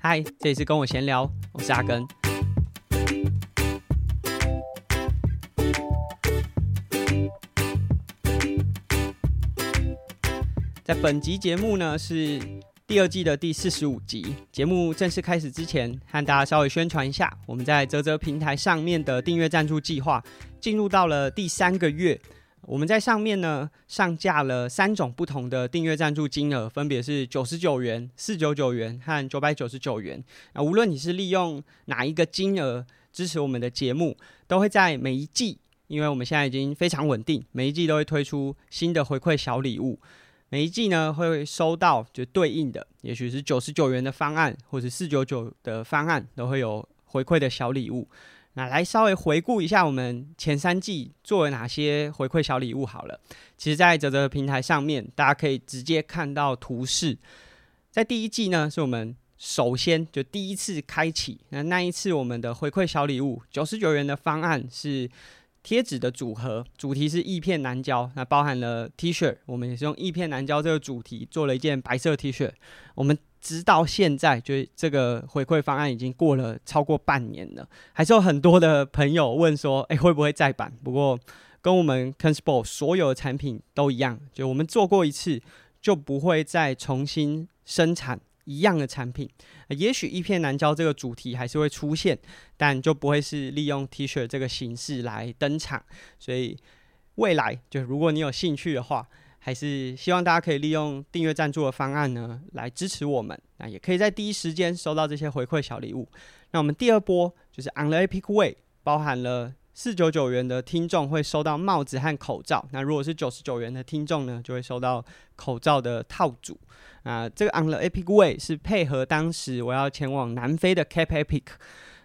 嗨，这里是跟我闲聊，我是阿根。在本集节目呢，是第二季的第四十五集。节目正式开始之前，和大家稍微宣传一下，我们在泽泽平台上面的订阅赞助计划进入到了第三个月。我们在上面呢上架了三种不同的订阅赞助金额，分别是九十九元、四九九元和九百九十九元。那无论你是利用哪一个金额支持我们的节目，都会在每一季，因为我们现在已经非常稳定，每一季都会推出新的回馈小礼物。每一季呢会收到就对应的，也许是九十九元的方案，或者四九九的方案，都会有回馈的小礼物。那来稍微回顾一下我们前三季做了哪些回馈小礼物好了。其实，在泽泽平台上面，大家可以直接看到图示。在第一季呢，是我们首先就第一次开启。那那一次我们的回馈小礼物，九十九元的方案是贴纸的组合，主题是义片难交，那包含了 T 恤，我们也是用义片难交这个主题做了一件白色 T 恤。我们直到现在，就这个回馈方案已经过了超过半年了，还是有很多的朋友问说，哎，会不会再版？不过跟我们 c o n s p o 所有的产品都一样，就我们做过一次，就不会再重新生产一样的产品。也许一片难交这个主题还是会出现，但就不会是利用 T 恤这个形式来登场。所以未来，就如果你有兴趣的话，还是希望大家可以利用订阅赞助的方案呢，来支持我们。那也可以在第一时间收到这些回馈小礼物。那我们第二波就是 On the Epic Way，包含了四九九元的听众会收到帽子和口罩。那如果是九十九元的听众呢，就会收到口罩的套组。啊，这个 On the Epic Way 是配合当时我要前往南非的 Cape Epic。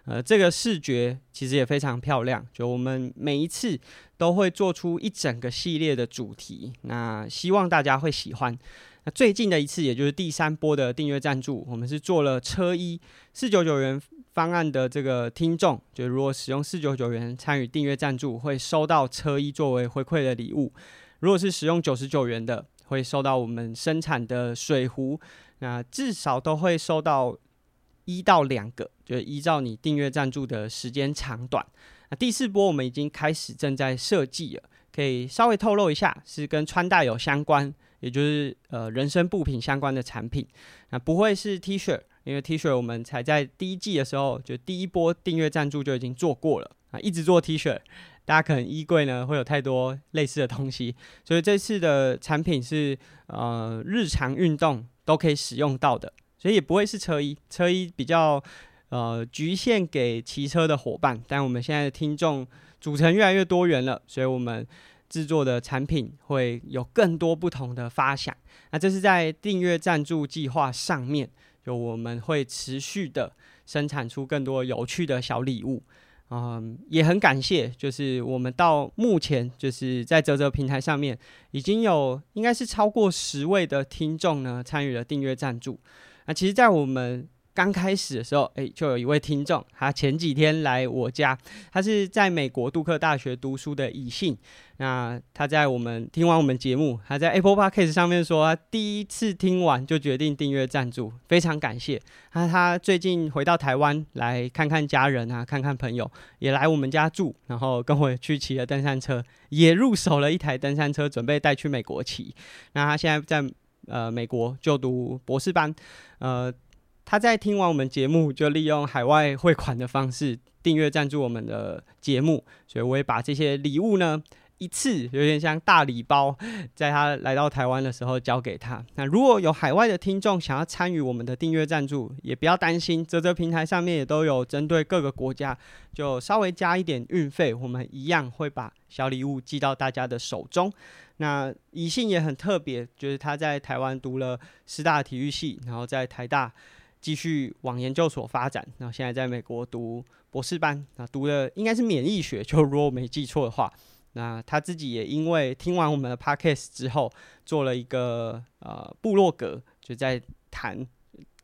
呃，这个视觉其实也非常漂亮。就我们每一次都会做出一整个系列的主题，那希望大家会喜欢。那最近的一次，也就是第三波的订阅赞助，我们是做了车衣四九九元方案的这个听众，就如果使用四九九元参与订阅赞助，会收到车衣作为回馈的礼物。如果是使用九十九元的，会收到我们生产的水壶，那至少都会收到。一到两个，就依照你订阅赞助的时间长短。第四波我们已经开始正在设计了，可以稍微透露一下，是跟穿戴有相关，也就是呃人身部品相关的产品。那不会是 T 恤，因为 T 恤我们才在第一季的时候，就第一波订阅赞助就已经做过了啊，一直做 T 恤，大家可能衣柜呢会有太多类似的东西，所以这次的产品是呃日常运动都可以使用到的。所以也不会是车衣，车衣比较呃局限给骑车的伙伴，但我们现在的听众组成越来越多元了，所以我们制作的产品会有更多不同的发想。那这是在订阅赞助计划上面，就我们会持续的生产出更多有趣的小礼物。嗯，也很感谢，就是我们到目前就是在啧啧平台上面已经有应该是超过十位的听众呢参与了订阅赞助。那其实，在我们刚开始的时候，诶，就有一位听众，他前几天来我家，他是在美国杜克大学读书的以信。那他在我们听完我们节目，他在 Apple Podcast 上面说，第一次听完就决定订阅赞助，非常感谢。他他最近回到台湾来看看家人啊，看看朋友，也来我们家住，然后跟我去骑了登山车，也入手了一台登山车，准备带去美国骑。那他现在在。呃，美国就读博士班，呃，他在听完我们节目，就利用海外汇款的方式订阅赞助我们的节目，所以我也把这些礼物呢，一次有点像大礼包，在他来到台湾的时候交给他。那如果有海外的听众想要参与我们的订阅赞助，也不要担心，啧啧平台上面也都有针对各个国家，就稍微加一点运费，我们一样会把小礼物寄到大家的手中。那宜信也很特别，就是他在台湾读了师大体育系，然后在台大继续往研究所发展，然后现在在美国读博士班，那读的应该是免疫学，就 如果我没记错的话。那他自己也因为听完我们的 podcast 之后，做了一个呃部落格，就在谈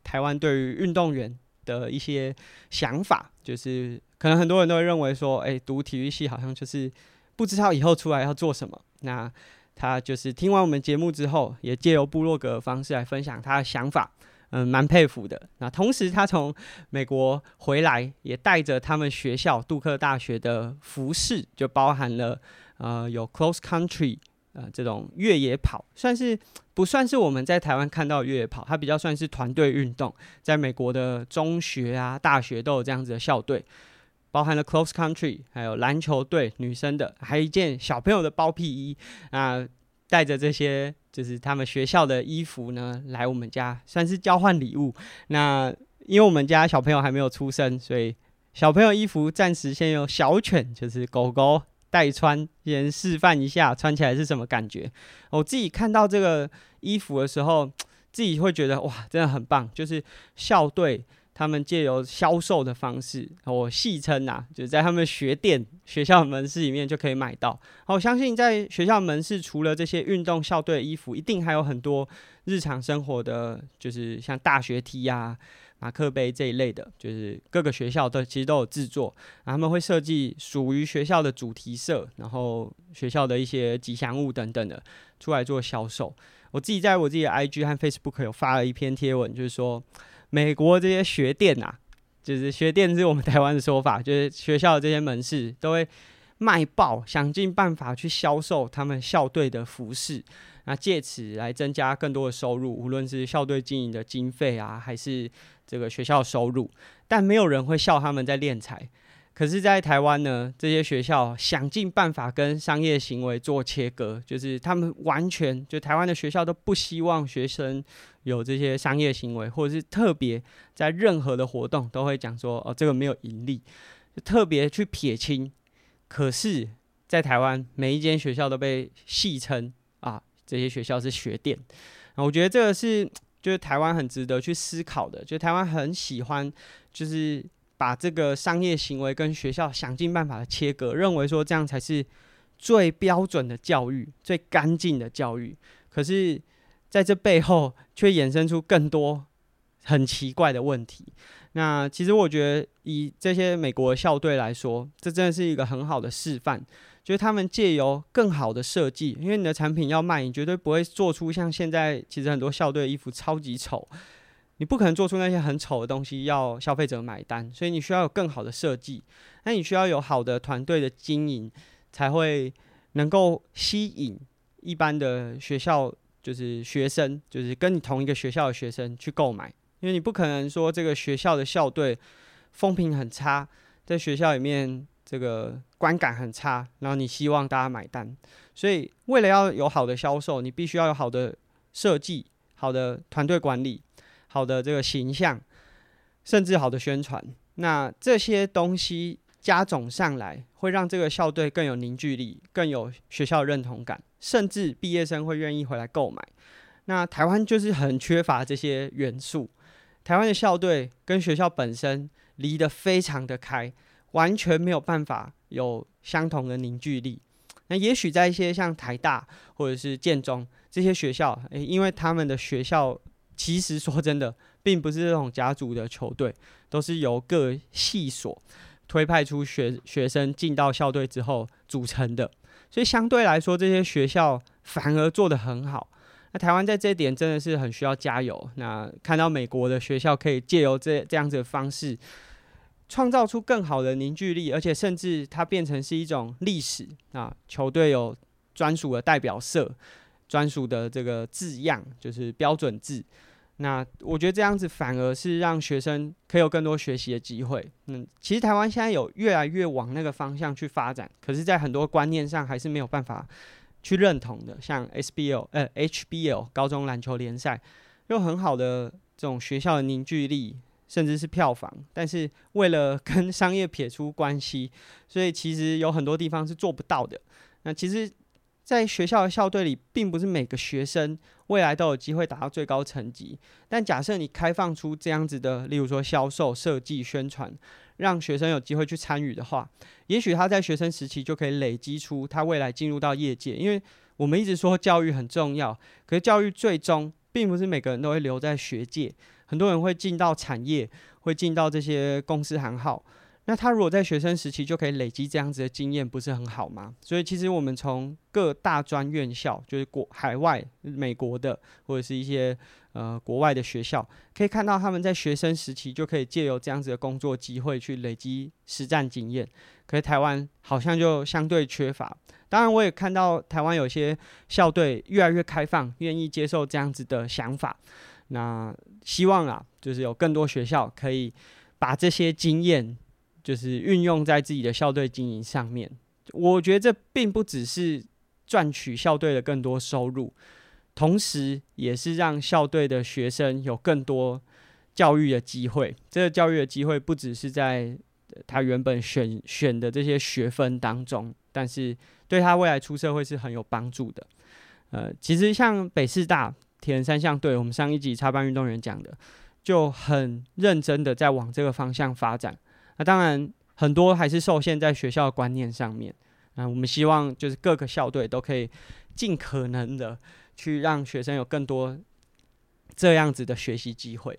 台湾对于运动员的一些想法，就是可能很多人都会认为说，哎，读体育系好像就是不知道以后出来要做什么。那他就是听完我们节目之后，也借由部落格的方式来分享他的想法。嗯，蛮佩服的。那同时，他从美国回来，也带着他们学校杜克大学的服饰，就包含了呃有 cross country 呃这种越野跑，算是不算是我们在台湾看到越野跑？它比较算是团队运动，在美国的中学啊、大学都有这样子的校队，包含了 cross country，还有篮球队女生的，还有一件小朋友的包屁衣啊。带着这些就是他们学校的衣服呢，来我们家算是交换礼物。那因为我们家小朋友还没有出生，所以小朋友衣服暂时先由小犬，就是狗狗代穿，先示范一下穿起来是什么感觉。我自己看到这个衣服的时候，自己会觉得哇，真的很棒，就是校队。他们借由销售的方式，我戏称呐，就在他们学店、学校门市里面就可以买到。我相信在学校门市，除了这些运动校队的衣服，一定还有很多日常生活的，就是像大学 T 啊、马克杯这一类的，就是各个学校都其实都有制作。他们会设计属于学校的主题色，然后学校的一些吉祥物等等的出来做销售。我自己在我自己的 IG 和 Facebook 有发了一篇贴文，就是说。美国这些学店啊，就是学店是我们台湾的说法，就是学校的这些门市都会卖爆，想尽办法去销售他们校队的服饰，那借此来增加更多的收入，无论是校队经营的经费啊，还是这个学校收入，但没有人会笑他们在敛财。可是，在台湾呢，这些学校想尽办法跟商业行为做切割，就是他们完全就台湾的学校都不希望学生有这些商业行为，或者是特别在任何的活动都会讲说哦，这个没有盈利，就特别去撇清。可是，在台湾每一间学校都被戏称啊，这些学校是学店。我觉得这个是就是台湾很值得去思考的，就台湾很喜欢就是。把这个商业行为跟学校想尽办法的切割，认为说这样才是最标准的教育、最干净的教育。可是，在这背后却衍生出更多很奇怪的问题。那其实我觉得，以这些美国校队来说，这真的是一个很好的示范，就是他们借由更好的设计，因为你的产品要卖，你绝对不会做出像现在其实很多校队的衣服超级丑。你不可能做出那些很丑的东西要消费者买单，所以你需要有更好的设计。那你需要有好的团队的经营，才会能够吸引一般的学校，就是学生，就是跟你同一个学校的学生去购买。因为你不可能说这个学校的校队风评很差，在学校里面这个观感很差，然后你希望大家买单。所以为了要有好的销售，你必须要有好的设计、好的团队管理。好的，这个形象，甚至好的宣传，那这些东西加总上来，会让这个校队更有凝聚力，更有学校认同感，甚至毕业生会愿意回来购买。那台湾就是很缺乏这些元素，台湾的校队跟学校本身离得非常的开，完全没有办法有相同的凝聚力。那也许在一些像台大或者是建中这些学校，诶，因为他们的学校。其实说真的，并不是这种甲组的球队，都是由各系所推派出学学生进到校队之后组成的，所以相对来说，这些学校反而做得很好。那台湾在这一点真的是很需要加油。那看到美国的学校可以借由这这样子的方式，创造出更好的凝聚力，而且甚至它变成是一种历史啊，球队有专属的代表色，专属的这个字样，就是标准字。那我觉得这样子反而是让学生可以有更多学习的机会。嗯，其实台湾现在有越来越往那个方向去发展，可是，在很多观念上还是没有办法去认同的。像 SBL 呃 HBL 高中篮球联赛，有很好的这种学校的凝聚力，甚至是票房，但是为了跟商业撇出关系，所以其实有很多地方是做不到的。那其实。在学校的校队里，并不是每个学生未来都有机会达到最高成绩。但假设你开放出这样子的，例如说销售、设计、宣传，让学生有机会去参与的话，也许他在学生时期就可以累积出他未来进入到业界。因为我们一直说教育很重要，可是教育最终并不是每个人都会留在学界，很多人会进到产业，会进到这些公司行号。那他如果在学生时期就可以累积这样子的经验，不是很好吗？所以其实我们从各大专院校，就是国海外美国的或者是一些呃国外的学校，可以看到他们在学生时期就可以借由这样子的工作机会去累积实战经验。可是台湾好像就相对缺乏。当然，我也看到台湾有些校队越来越开放，愿意接受这样子的想法。那希望啊，就是有更多学校可以把这些经验，就是运用在自己的校队经营上面。我觉得这并不只是赚取校队的更多收入，同时也是让校队的学生有更多教育的机会。这个教育的机会不只是在他原本选选的这些学分当中，但是。对他未来出社会是很有帮助的。呃，其实像北师大铁人三项队，我们上一集插班运动员讲的，就很认真的在往这个方向发展。那当然很多还是受限在学校的观念上面。那我们希望就是各个校队都可以尽可能的去让学生有更多这样子的学习机会。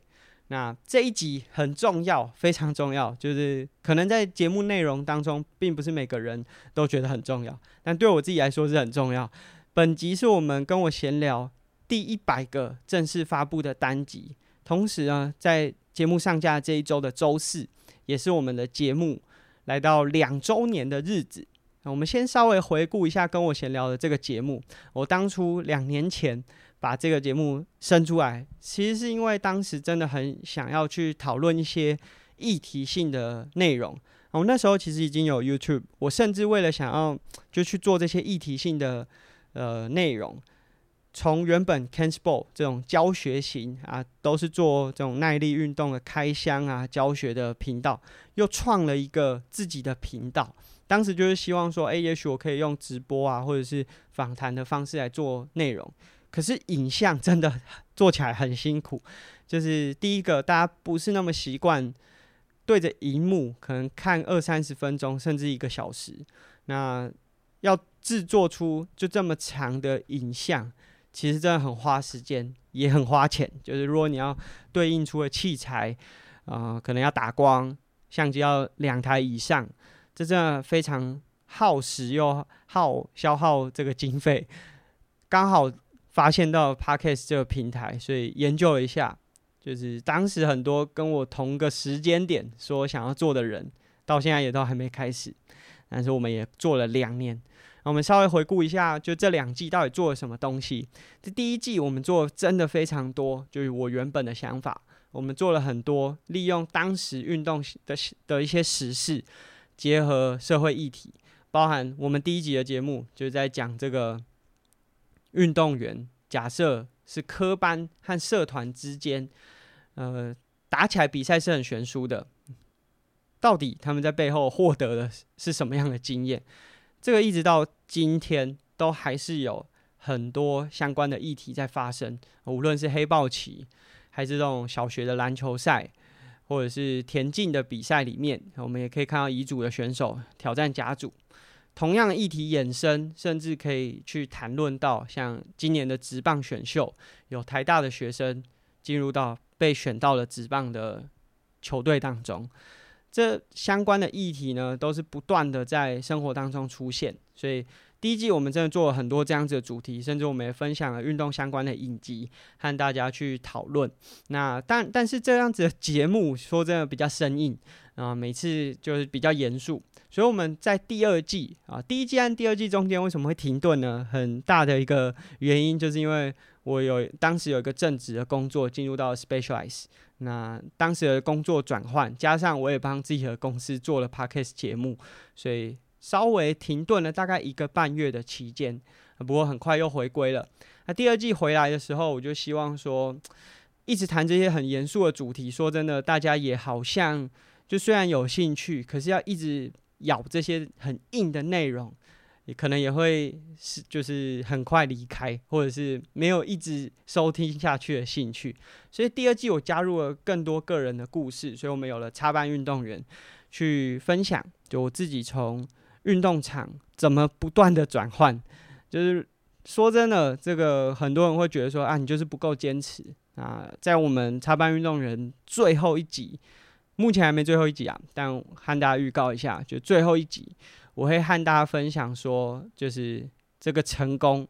那这一集很重要，非常重要，就是可能在节目内容当中，并不是每个人都觉得很重要，但对我自己来说是很重要。本集是我们跟我闲聊第一百个正式发布的单集，同时呢，在节目上架这一周的周四，也是我们的节目来到两周年的日子。我们先稍微回顾一下跟我闲聊的这个节目，我当初两年前。把这个节目生出来，其实是因为当时真的很想要去讨论一些议题性的内容。我那时候其实已经有 YouTube，我甚至为了想要就去做这些议题性的呃内容，从原本 Ken Sport 这种教学型啊，都是做这种耐力运动的开箱啊教学的频道，又创了一个自己的频道。当时就是希望说，哎，也许我可以用直播啊，或者是访谈的方式来做内容。可是影像真的做起来很辛苦，就是第一个，大家不是那么习惯对着荧幕，可能看二三十分钟甚至一个小时，那要制作出就这么长的影像，其实真的很花时间，也很花钱。就是如果你要对应出的器材，啊、可能要打光，相机要两台以上，这真的非常耗时又耗消耗这个经费，刚好。发现到 Podcast 这个平台，所以研究了一下，就是当时很多跟我同个时间点说想要做的人，到现在也都还没开始，但是我们也做了两年。我们稍微回顾一下，就这两季到底做了什么东西？这第一季我们做真的非常多，就是我原本的想法，我们做了很多，利用当时运动的的一些时事，结合社会议题，包含我们第一集的节目就是在讲这个。运动员假设是科班和社团之间，呃，打起来比赛是很悬殊的。到底他们在背后获得的是什么样的经验？这个一直到今天都还是有很多相关的议题在发生。无论是黑豹旗，还是这种小学的篮球赛，或者是田径的比赛里面，我们也可以看到乙组的选手挑战甲组。同样的议题衍生，甚至可以去谈论到像今年的职棒选秀，有台大的学生进入到被选到了职棒的球队当中，这相关的议题呢，都是不断的在生活当中出现。所以第一季我们真的做了很多这样子的主题，甚至我们也分享了运动相关的影集，和大家去讨论。那但但是这样子的节目，说真的比较生硬啊，每次就是比较严肃。所以我们在第二季啊，第一季和第二季中间为什么会停顿呢？很大的一个原因就是因为我有当时有一个正职的工作进入到 specialize 那当时的工作转换，加上我也帮自己的公司做了 Podcast 节目，所以稍微停顿了大概一个半月的期间。不过很快又回归了。那第二季回来的时候，我就希望说，一直谈这些很严肃的主题。说真的，大家也好像就虽然有兴趣，可是要一直。咬这些很硬的内容，可能也会是就是很快离开，或者是没有一直收听下去的兴趣。所以第二季我加入了更多个人的故事，所以我们有了插班运动员去分享，就我自己从运动场怎么不断的转换。就是说真的，这个很多人会觉得说啊，你就是不够坚持啊。在我们插班运动员最后一集。目前还没最后一集啊，但和大家预告一下，就最后一集我会和大家分享说，就是这个成功，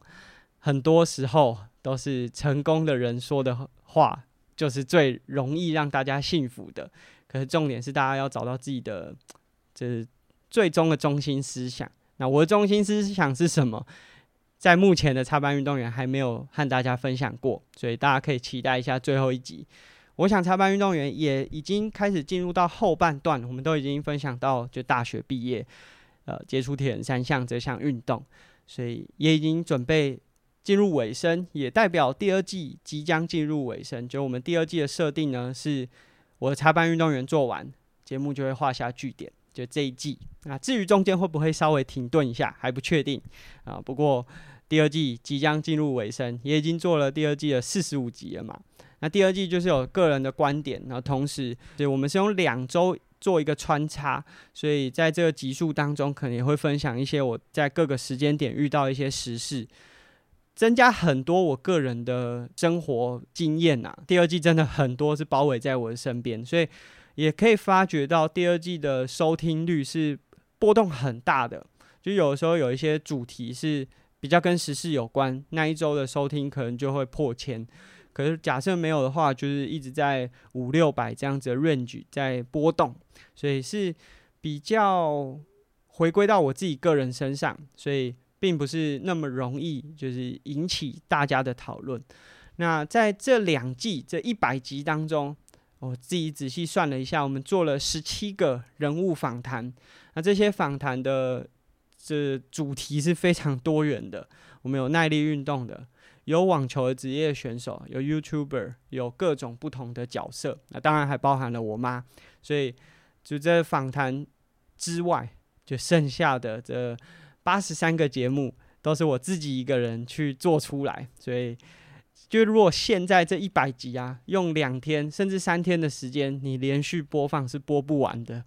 很多时候都是成功的人说的话，就是最容易让大家信服的。可是重点是，大家要找到自己的，就是最终的中心思想。那我的中心思想是什么？在目前的插班运动员还没有和大家分享过，所以大家可以期待一下最后一集。我想插班运动员也已经开始进入到后半段，我们都已经分享到就大学毕业，呃，接触铁人三项这项运动，所以也已经准备进入尾声，也代表第二季即将进入尾声。就我们第二季的设定呢，是我的插班运动员做完，节目就会画下句点。就这一季那，至于中间会不会稍微停顿一下，还不确定啊。不过第二季即将进入尾声，也已经做了第二季的四十五集了嘛。那第二季就是有个人的观点，然后同时，对，我们是用两周做一个穿插，所以在这个集数当中，可能也会分享一些我在各个时间点遇到一些时事，增加很多我个人的生活经验呐。第二季真的很多是包围在我的身边，所以。也可以发觉到第二季的收听率是波动很大的，就有时候有一些主题是比较跟时事有关，那一周的收听可能就会破千。可是假设没有的话，就是一直在五六百这样子的 range 在波动，所以是比较回归到我自己个人身上，所以并不是那么容易就是引起大家的讨论。那在这两季这一百集当中。我自己仔细算了一下，我们做了十七个人物访谈。那这些访谈的这主题是非常多元的。我们有耐力运动的，有网球的职业选手，有 YouTuber，有各种不同的角色。那当然还包含了我妈。所以就这访谈之外，就剩下的这八十三个节目都是我自己一个人去做出来。所以。就如果现在这一百集啊，用两天甚至三天的时间，你连续播放是播不完的，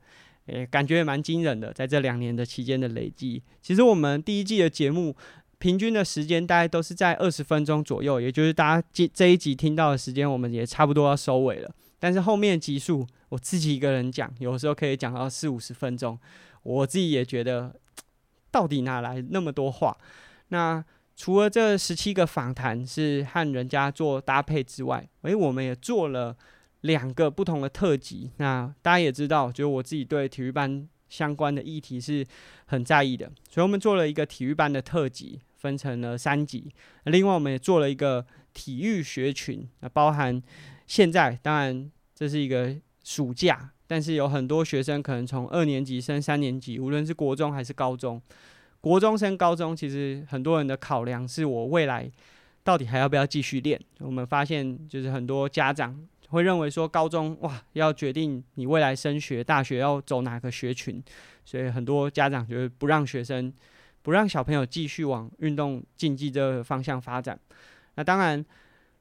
诶，感觉也蛮惊人的。在这两年的期间的累积，其实我们第一季的节目平均的时间大概都是在二十分钟左右，也就是大家这这一集听到的时间，我们也差不多要收尾了。但是后面集数我自己一个人讲，有时候可以讲到四五十分钟，我自己也觉得到底哪来那么多话？那。除了这十七个访谈是和人家做搭配之外，诶，我们也做了两个不同的特辑。那大家也知道，就我自己对体育班相关的议题是很在意的，所以我们做了一个体育班的特辑，分成了三集。另外，我们也做了一个体育学群，那包含现在，当然这是一个暑假，但是有很多学生可能从二年级升三年级，无论是国中还是高中。国中升高中，其实很多人的考量是我未来到底还要不要继续练。我们发现，就是很多家长会认为说，高中哇要决定你未来升学大学要走哪个学群，所以很多家长就是不让学生、不让小朋友继续往运动竞技这个方向发展。那当然，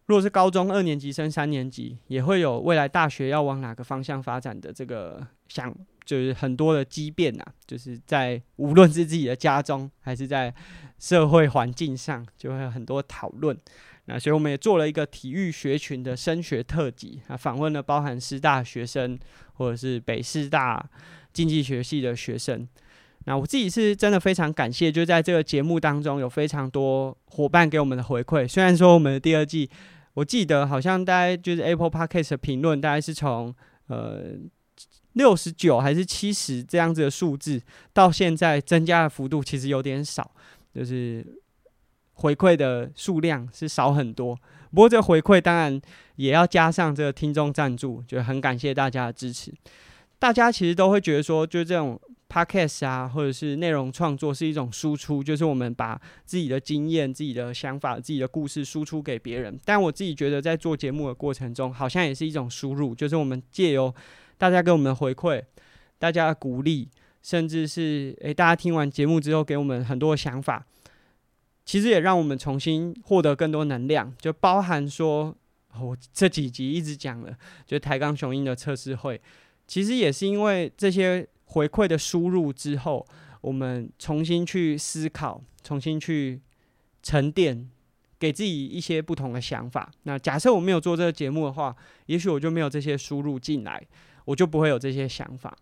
如果是高中二年级升三年级，也会有未来大学要往哪个方向发展的这个想。就是很多的激变呐，就是在无论是自己的家中，还是在社会环境上，就会有很多讨论。那所以我们也做了一个体育学群的升学特辑啊，访问了包含师大学生或者是北师大经济学系的学生。那我自己是真的非常感谢，就在这个节目当中有非常多伙伴给我们的回馈。虽然说我们的第二季，我记得好像大概就是 Apple Podcast 的评论，大概是从呃。六十九还是七十这样子的数字，到现在增加的幅度其实有点少，就是回馈的数量是少很多。不过这回馈当然也要加上这个听众赞助，就很感谢大家的支持。大家其实都会觉得说，就这种 podcast 啊，或者是内容创作是一种输出，就是我们把自己的经验、自己的想法、自己的故事输出给别人。但我自己觉得，在做节目的过程中，好像也是一种输入，就是我们借由大家给我们的回馈，大家的鼓励，甚至是诶，大家听完节目之后给我们很多想法，其实也让我们重新获得更多能量。就包含说，我这几集一直讲了，就台钢雄鹰的测试会，其实也是因为这些回馈的输入之后，我们重新去思考，重新去沉淀，给自己一些不同的想法。那假设我没有做这个节目的话，也许我就没有这些输入进来。我就不会有这些想法。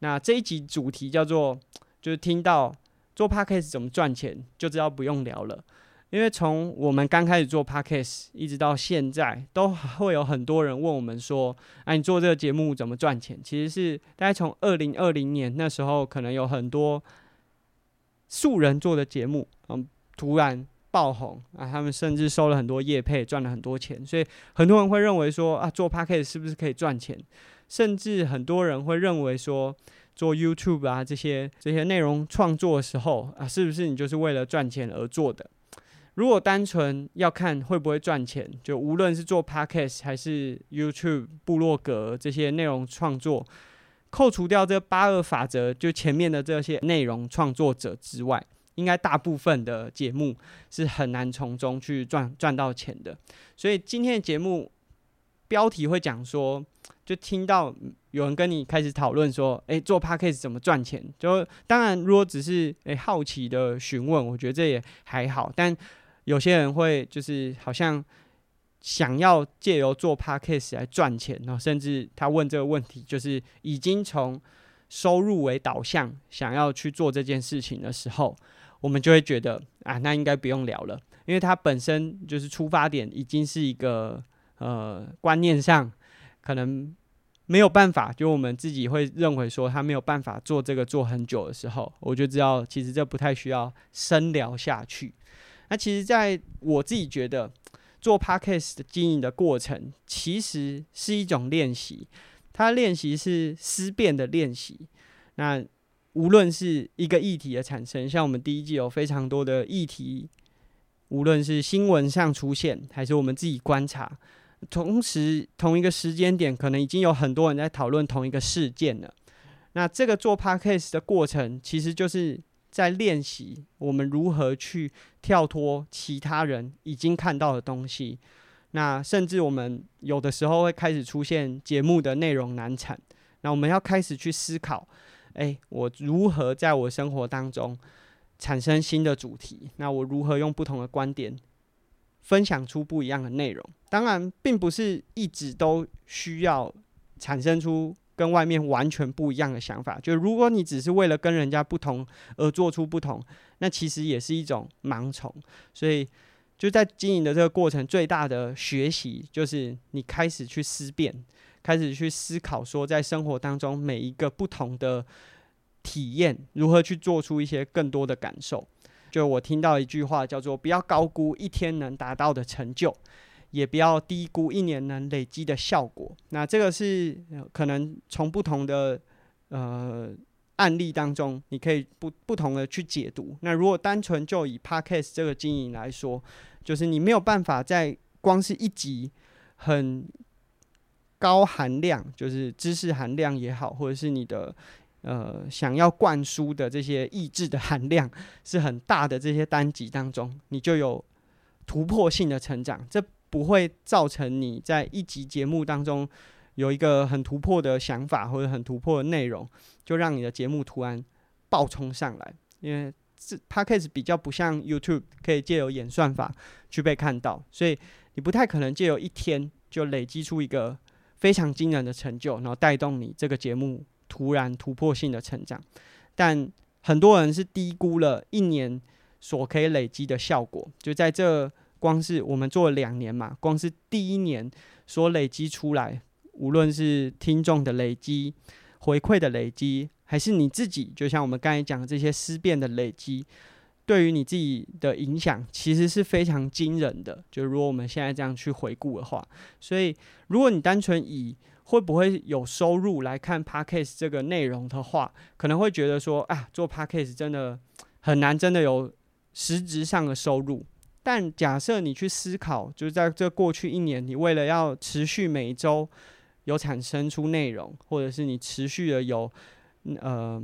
那这一集主题叫做，就是听到做 Podcast 怎么赚钱，就知道不用聊了。因为从我们刚开始做 Podcast 一直到现在，都会有很多人问我们说：“啊，你做这个节目怎么赚钱？”其实是大概从二零二零年那时候，可能有很多素人做的节目，嗯，突然爆红啊，他们甚至收了很多业配，赚了很多钱。所以很多人会认为说：“啊，做 Podcast 是不是可以赚钱？”甚至很多人会认为说，做 YouTube 啊这些这些内容创作的时候啊，是不是你就是为了赚钱而做的？如果单纯要看会不会赚钱，就无论是做 Podcast 还是 YouTube 部落格这些内容创作，扣除掉这八二法则，就前面的这些内容创作者之外，应该大部分的节目是很难从中去赚赚到钱的。所以今天的节目标题会讲说，就听到有人跟你开始讨论说，诶，做 Podcast 怎么赚钱？就当然，如果只是诶好奇的询问，我觉得这也还好，但。有些人会就是好像想要借由做 podcast 来赚钱，然后甚至他问这个问题，就是已经从收入为导向，想要去做这件事情的时候，我们就会觉得啊，那应该不用聊了，因为他本身就是出发点已经是一个呃观念上可能没有办法，就我们自己会认为说他没有办法做这个做很久的时候，我就知道其实这不太需要深聊下去。那其实，在我自己觉得，做 Podcast 的经营的过程，其实是一种练习。它练习是思辨的练习。那无论是一个议题的产生，像我们第一季有非常多的议题，无论是新闻上出现，还是我们自己观察，同时同一个时间点，可能已经有很多人在讨论同一个事件了。那这个做 Podcast 的过程，其实就是。在练习我们如何去跳脱其他人已经看到的东西，那甚至我们有的时候会开始出现节目的内容难产，那我们要开始去思考，诶，我如何在我生活当中产生新的主题？那我如何用不同的观点分享出不一样的内容？当然，并不是一直都需要产生出。跟外面完全不一样的想法，就如果你只是为了跟人家不同而做出不同，那其实也是一种盲从。所以就在经营的这个过程，最大的学习就是你开始去思辨，开始去思考说，在生活当中每一个不同的体验，如何去做出一些更多的感受。就我听到一句话叫做“不要高估一天能达到的成就”。也不要低估一年能累积的效果。那这个是可能从不同的呃案例当中，你可以不不同的去解读。那如果单纯就以 Podcast 这个经营来说，就是你没有办法在光是一集很高含量，就是知识含量也好，或者是你的呃想要灌输的这些意志的含量是很大的这些单集当中，你就有突破性的成长。这不会造成你在一集节目当中有一个很突破的想法或者很突破的内容，就让你的节目突然爆冲上来。因为这 Podcast 比较不像 YouTube 可以借由演算法去被看到，所以你不太可能借由一天就累积出一个非常惊人的成就，然后带动你这个节目突然突破性的成长。但很多人是低估了一年所可以累积的效果，就在这。光是我们做了两年嘛，光是第一年所累积出来，无论是听众的累积、回馈的累积，还是你自己，就像我们刚才讲的这些思辨的累积，对于你自己的影响，其实是非常惊人的。就如果我们现在这样去回顾的话，所以如果你单纯以会不会有收入来看 Podcast 这个内容的话，可能会觉得说啊，做 Podcast 真的很难，真的有实质上的收入。但假设你去思考，就是在这过去一年，你为了要持续每周有产生出内容，或者是你持续的有呃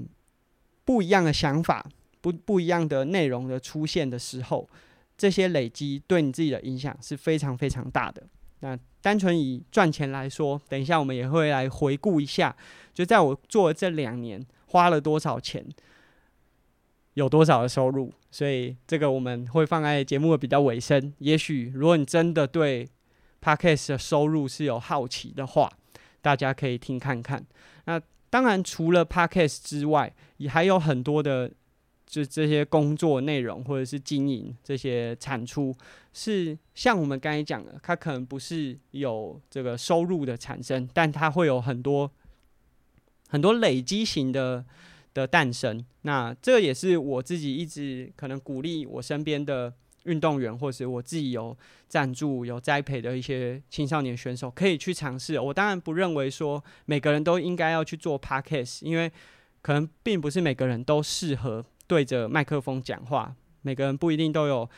不一样的想法、不不一样的内容的出现的时候，这些累积对你自己的影响是非常非常大的。那单纯以赚钱来说，等一下我们也会来回顾一下，就在我做这两年花了多少钱。有多少的收入？所以这个我们会放在节目的比较尾声。也许如果你真的对 Podcast 的收入是有好奇的话，大家可以听看看。那当然，除了 Podcast 之外，也还有很多的，就这些工作内容或者是经营这些产出，是像我们刚才讲的，它可能不是有这个收入的产生，但它会有很多很多累积型的的诞生。那这也是我自己一直可能鼓励我身边的。运动员，或是我自己有赞助、有栽培的一些青少年选手，可以去尝试。我当然不认为说每个人都应该要去做 podcast，因为可能并不是每个人都适合对着麦克风讲话，每个人不一定都有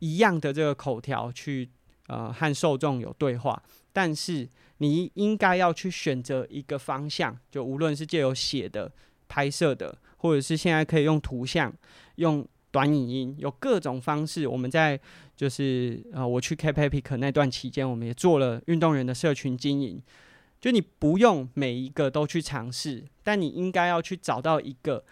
一样的这个口条去呃和受众有对话。但是你应该要去选择一个方向，就无论是借由写的、拍摄的，或者是现在可以用图像用。短影音有各种方式，我们在就是呃，我去 Cap Epic 那段期间，我们也做了运动员的社群经营。就你不用每一个都去尝试，但你应该要去找到一个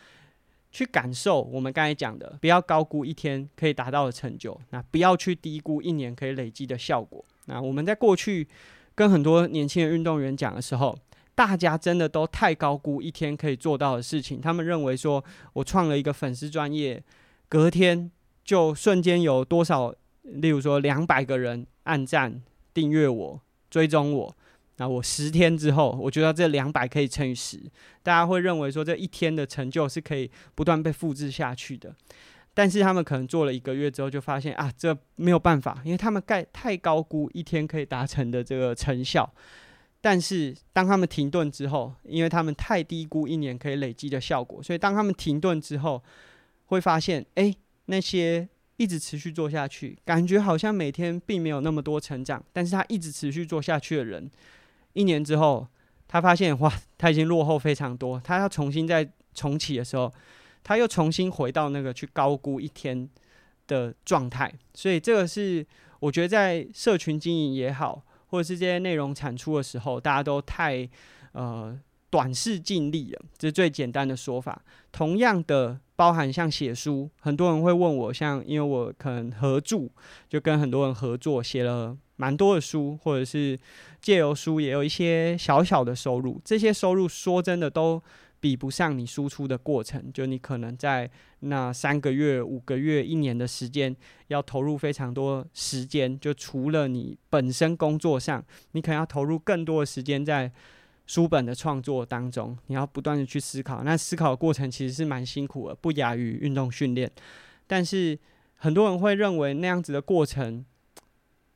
去感受我们刚才讲的，不要高估一天可以达到的成就，那不要去低估一年可以累积的效果。那我们在过去跟很多年轻的运动员讲的时候，大家真的都太高估一天可以做到的事情，他们认为说我创了一个粉丝专业。隔天就瞬间有多少，例如说两百个人按赞、订阅我、追踪我，那我十天之后，我觉得这两百可以乘以十，大家会认为说这一天的成就是可以不断被复制下去的。但是他们可能做了一个月之后，就发现啊，这没有办法，因为他们盖太高估一天可以达成的这个成效。但是当他们停顿之后，因为他们太低估一年可以累积的效果，所以当他们停顿之后。会发现，哎，那些一直持续做下去，感觉好像每天并没有那么多成长，但是他一直持续做下去的人，一年之后，他发现，哇，他已经落后非常多。他要重新再重启的时候，他又重新回到那个去高估一天的状态。所以，这个是我觉得在社群经营也好，或者是这些内容产出的时候，大家都太呃短视尽力了，这是最简单的说法。同样的。包含像写书，很多人会问我，像因为我可能合著，就跟很多人合作，写了蛮多的书，或者是借由书也有一些小小的收入。这些收入说真的都比不上你输出的过程，就你可能在那三个月、五个月、一年的时间，要投入非常多时间。就除了你本身工作上，你可能要投入更多的时间在。书本的创作当中，你要不断的去思考，那思考的过程其实是蛮辛苦的，不亚于运动训练。但是很多人会认为那样子的过程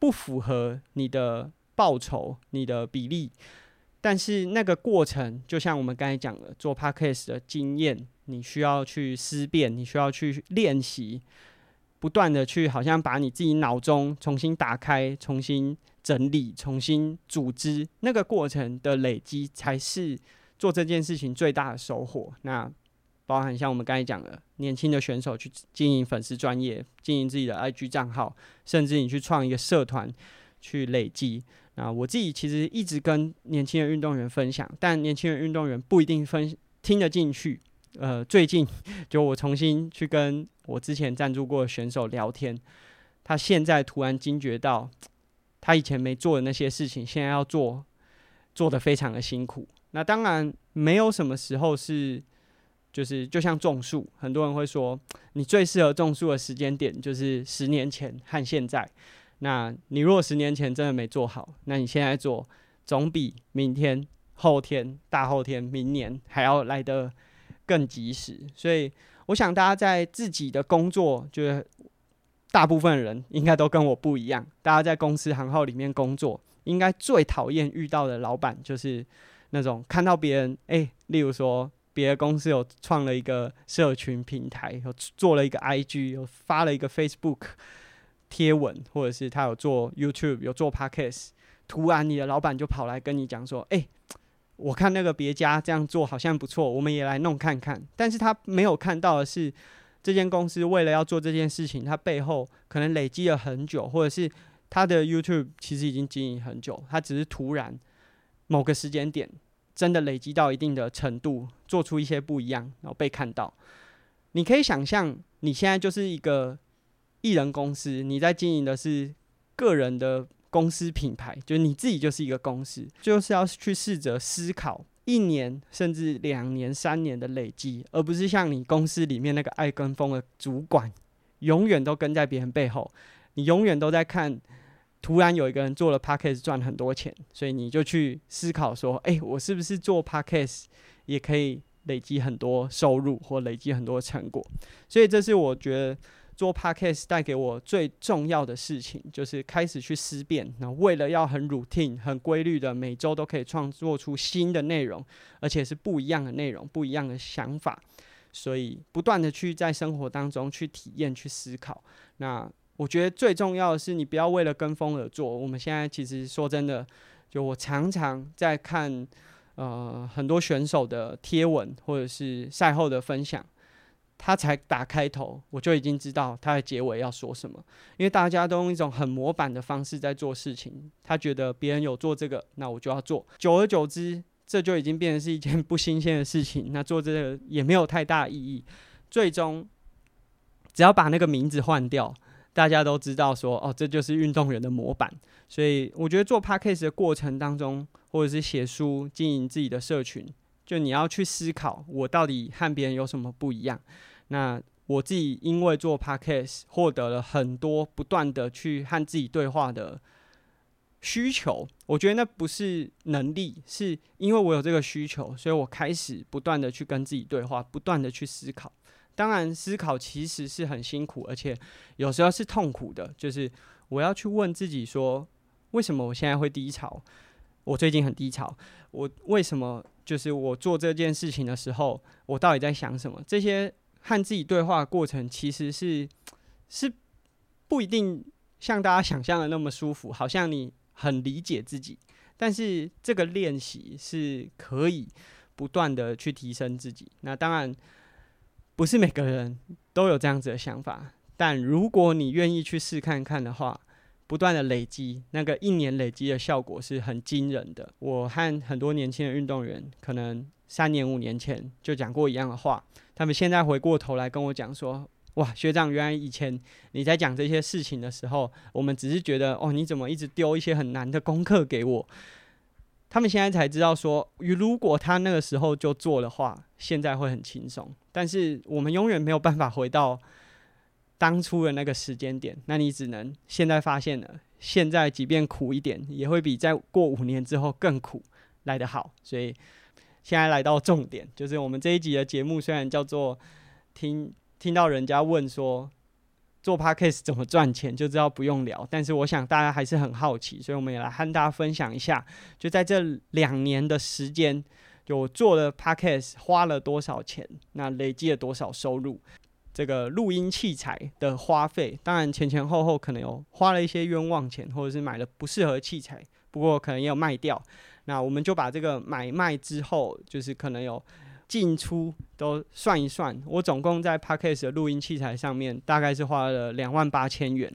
不符合你的报酬、你的比例。但是那个过程，就像我们刚才讲的，做 podcast 的经验，你需要去思辨，你需要去练习，不断的去，好像把你自己脑中重新打开，重新。整理、重新组织，那个过程的累积，才是做这件事情最大的收获。那包含像我们刚才讲的，年轻的选手去经营粉丝专业，经营自己的 IG 账号，甚至你去创一个社团去累积。那我自己其实一直跟年轻的运动员分享，但年轻的运动员不一定分听得进去。呃，最近 就我重新去跟我之前赞助过的选手聊天，他现在突然惊觉到。他以前没做的那些事情，现在要做，做得非常的辛苦。那当然没有什么时候是，就是就像种树，很多人会说，你最适合种树的时间点就是十年前和现在。那你如果十年前真的没做好，那你现在做，总比明天、后天、大后天、明年还要来得更及时。所以，我想大家在自己的工作，就是。大部分人应该都跟我不一样，大家在公司行号里面工作，应该最讨厌遇到的老板就是那种看到别人，哎、欸，例如说别的公司有创了一个社群平台，有做了一个 IG，有发了一个 Facebook 贴文，或者是他有做 YouTube，有做 Podcast，突然你的老板就跑来跟你讲说，哎、我看那个别家这样做好像不错，我们也来弄看看，但是他没有看到的是。这间公司为了要做这件事情，他背后可能累积了很久，或者是他的 YouTube 其实已经经营很久，他只是突然某个时间点真的累积到一定的程度，做出一些不一样，然后被看到。你可以想象，你现在就是一个艺人公司，你在经营的是个人的公司品牌，就是你自己就是一个公司，就是要去试着思考一年甚至两年、三年的累积，而不是像你公司里面那个爱跟风的主管，永远都跟在别人背后，你永远都在看。突然有一个人做了 Podcast 赚很多钱，所以你就去思考说：哎、我是不是做 Podcast 也可以累积很多收入或累积很多成果？所以这是我觉得做 Podcast 带给我最重要的事情，就是开始去思辨。那为了要很 routine、很规律的每周都可以创作出新的内容，而且是不一样的内容、不一样的想法，所以不断的去在生活当中去体验、去思考。那我觉得最重要的是，你不要为了跟风而做。我们现在其实说真的，就我常常在看，呃，很多选手的贴文或者是赛后的分享，他才打开头，我就已经知道他的结尾要说什么。因为大家都用一种很模板的方式在做事情，他觉得别人有做这个，那我就要做。久而久之，这就已经变成是一件 不新鲜的事情。那做这个也没有太大意义。最终，只要把那个名字换掉。大家都知道说哦，这就是运动员的模板。所以我觉得做 Podcast 的过程当中，或者是写书、经营自己的社群，就你要去思考，我到底和别人有什么不一样。那我自己因为做 Podcast 获得了很多不断的去和自己对话的需求。我觉得那不是能力，是因为我有这个需求，所以我开始不断的去跟自己对话，不断的去思考。当然，思考其实是很辛苦，而且有时候是痛苦的。就是我要去问自己说：为什么我现在会低潮？我最近很低潮。我为什么？就是我做这件事情的时候，我到底在想什么？这些和自己对话的过程，其实是是不一定像大家想象的那么舒服，好像你很理解自己。但是这个练习是可以不断的去提升自己。那当然。不是每个人都有这样子的想法，但如果你愿意去试看看的话，不断的累积，那个一年累积的效果是很惊人的。我和很多年轻的运动员，可能三年五年前就讲过一样的话，他们现在回过头来跟我讲说：“哇，学长，原来以前你在讲这些事情的时候，我们只是觉得哦，你怎么一直丢一些很难的功课给我？”他们现在才知道说，如果他那个时候就做的话，现在会很轻松。但是我们永远没有办法回到当初的那个时间点。那你只能现在发现了，现在即便苦一点，也会比再过五年之后更苦来得好。所以现在来到重点，就是我们这一集的节目虽然叫做听听到人家问说。做 Podcast 怎么赚钱，就知道不用聊。但是我想大家还是很好奇，所以我们也来和大家分享一下，就在这两年的时间，就我做了 Podcast 花了多少钱，那累积了多少收入。这个录音器材的花费，当然前前后后可能有花了一些冤枉钱，或者是买了不适合器材，不过可能也有卖掉。那我们就把这个买卖之后，就是可能有。进出都算一算，我总共在 Podcast 的录音器材上面大概是花了两万八千元。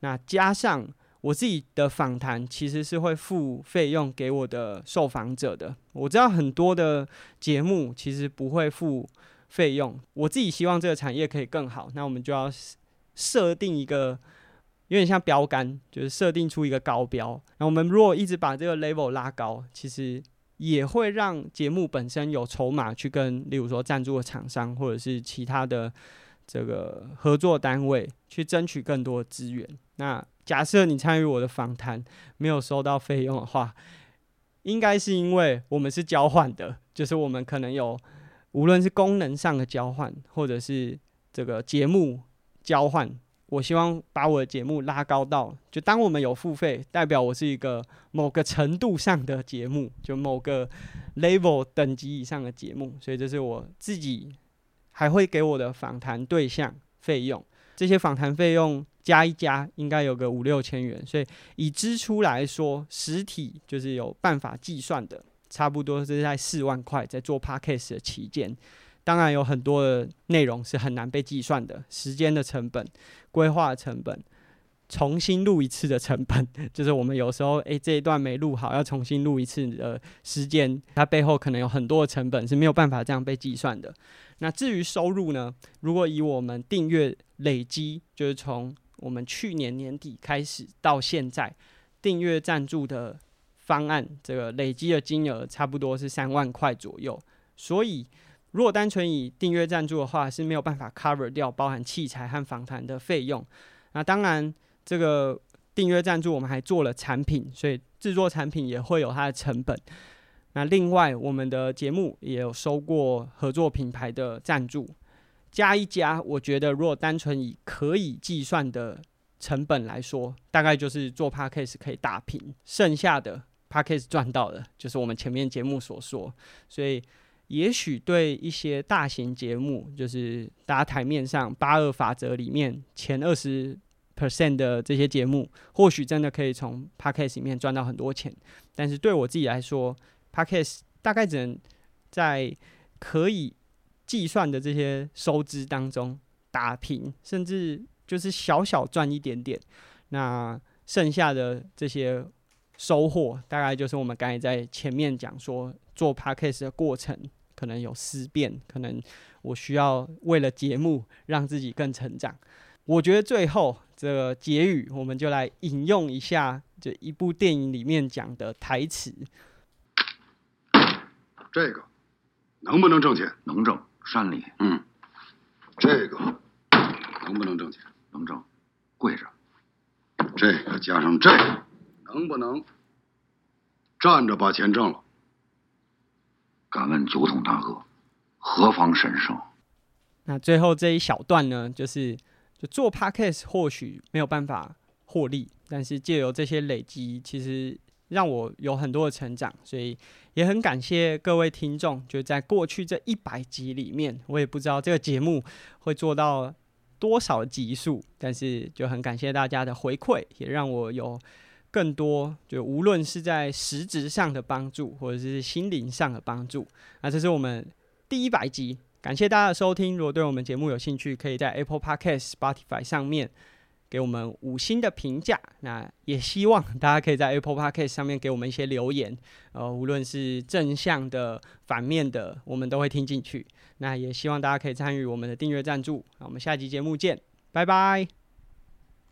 那加上我自己的访谈，其实是会付费用给我的受访者的。我知道很多的节目其实不会付费用，我自己希望这个产业可以更好，那我们就要设定一个有点像标杆，就是设定出一个高标。那我们如果一直把这个 level 拉高，其实。也会让节目本身有筹码去跟，例如说赞助的厂商或者是其他的这个合作单位去争取更多资源。那假设你参与我的访谈没有收到费用的话，应该是因为我们是交换的，就是我们可能有无论是功能上的交换，或者是这个节目交换。我希望把我的节目拉高到，就当我们有付费，代表我是一个某个程度上的节目，就某个 level 等级以上的节目。所以这是我自己还会给我的访谈对象费用，这些访谈费用加一加，应该有个五六千元。所以以支出来说，实体就是有办法计算的，差不多是在四万块，在做 podcast 的期间。当然有很多的内容是很难被计算的，时间的成本、规划成本、重新录一次的成本，就是我们有时候诶、这一段没录好，要重新录一次的时间，它背后可能有很多的成本是没有办法这样被计算的。那至于收入呢？如果以我们订阅累积，就是从我们去年年底开始到现在，订阅赞助的方案，这个累积的金额差不多是三万块左右。所以，如果单纯以订阅赞助的话，是没有办法 cover 掉包含器材和访谈的费用。那当然，这个订阅赞助我们还做了产品，所以制作产品也会有它的成本。那另外，我们的节目也有收过合作品牌的赞助，加一加，我觉得如果单纯以可以计算的成本来说，大概就是做 Podcast 可以打平，剩下的 Podcast 赚到的，就是我们前面节目所说。所以，也许对一些大型节目，就是大家台面上八二法则里面前二十 percent 的这些节目，或许真的可以从 Podcast 里面赚到很多钱。但是对我自己来说，Podcast 大概只能在可以计算的这些收支当中打平，甚至就是小小赚一点点。那剩下的这些收获，大概就是我们刚才在前面讲说做 Podcast 的过程可能有思辨，可能我需要为了节目让自己更成长。我觉得最后这个结语，我们就来引用一下这一部电影里面讲的台词。这个能不能挣钱？能挣，山里。嗯，这个能不能挣钱？能挣，跪着。这个加上这个，能不能站着把钱挣了？敢问酒桶大哥，何方神圣？那最后这一小段呢，就是就做 Podcast 或许没有办法获利，但是借由这些累积，其实。让我有很多的成长，所以也很感谢各位听众。就在过去这一百集里面，我也不知道这个节目会做到多少集数，但是就很感谢大家的回馈，也让我有更多，就无论是在实质上的帮助，或者是心灵上的帮助。那这是我们第一百集，感谢大家的收听。如果对我们节目有兴趣，可以在 Apple Podcast、Spotify 上面。给我们五星的评价，那也希望大家可以在 Apple Podcast 上面给我们一些留言，呃，无论是正向的、反面的，我们都会听进去。那也希望大家可以参与我们的订阅赞助。那我们下期节目见，拜拜。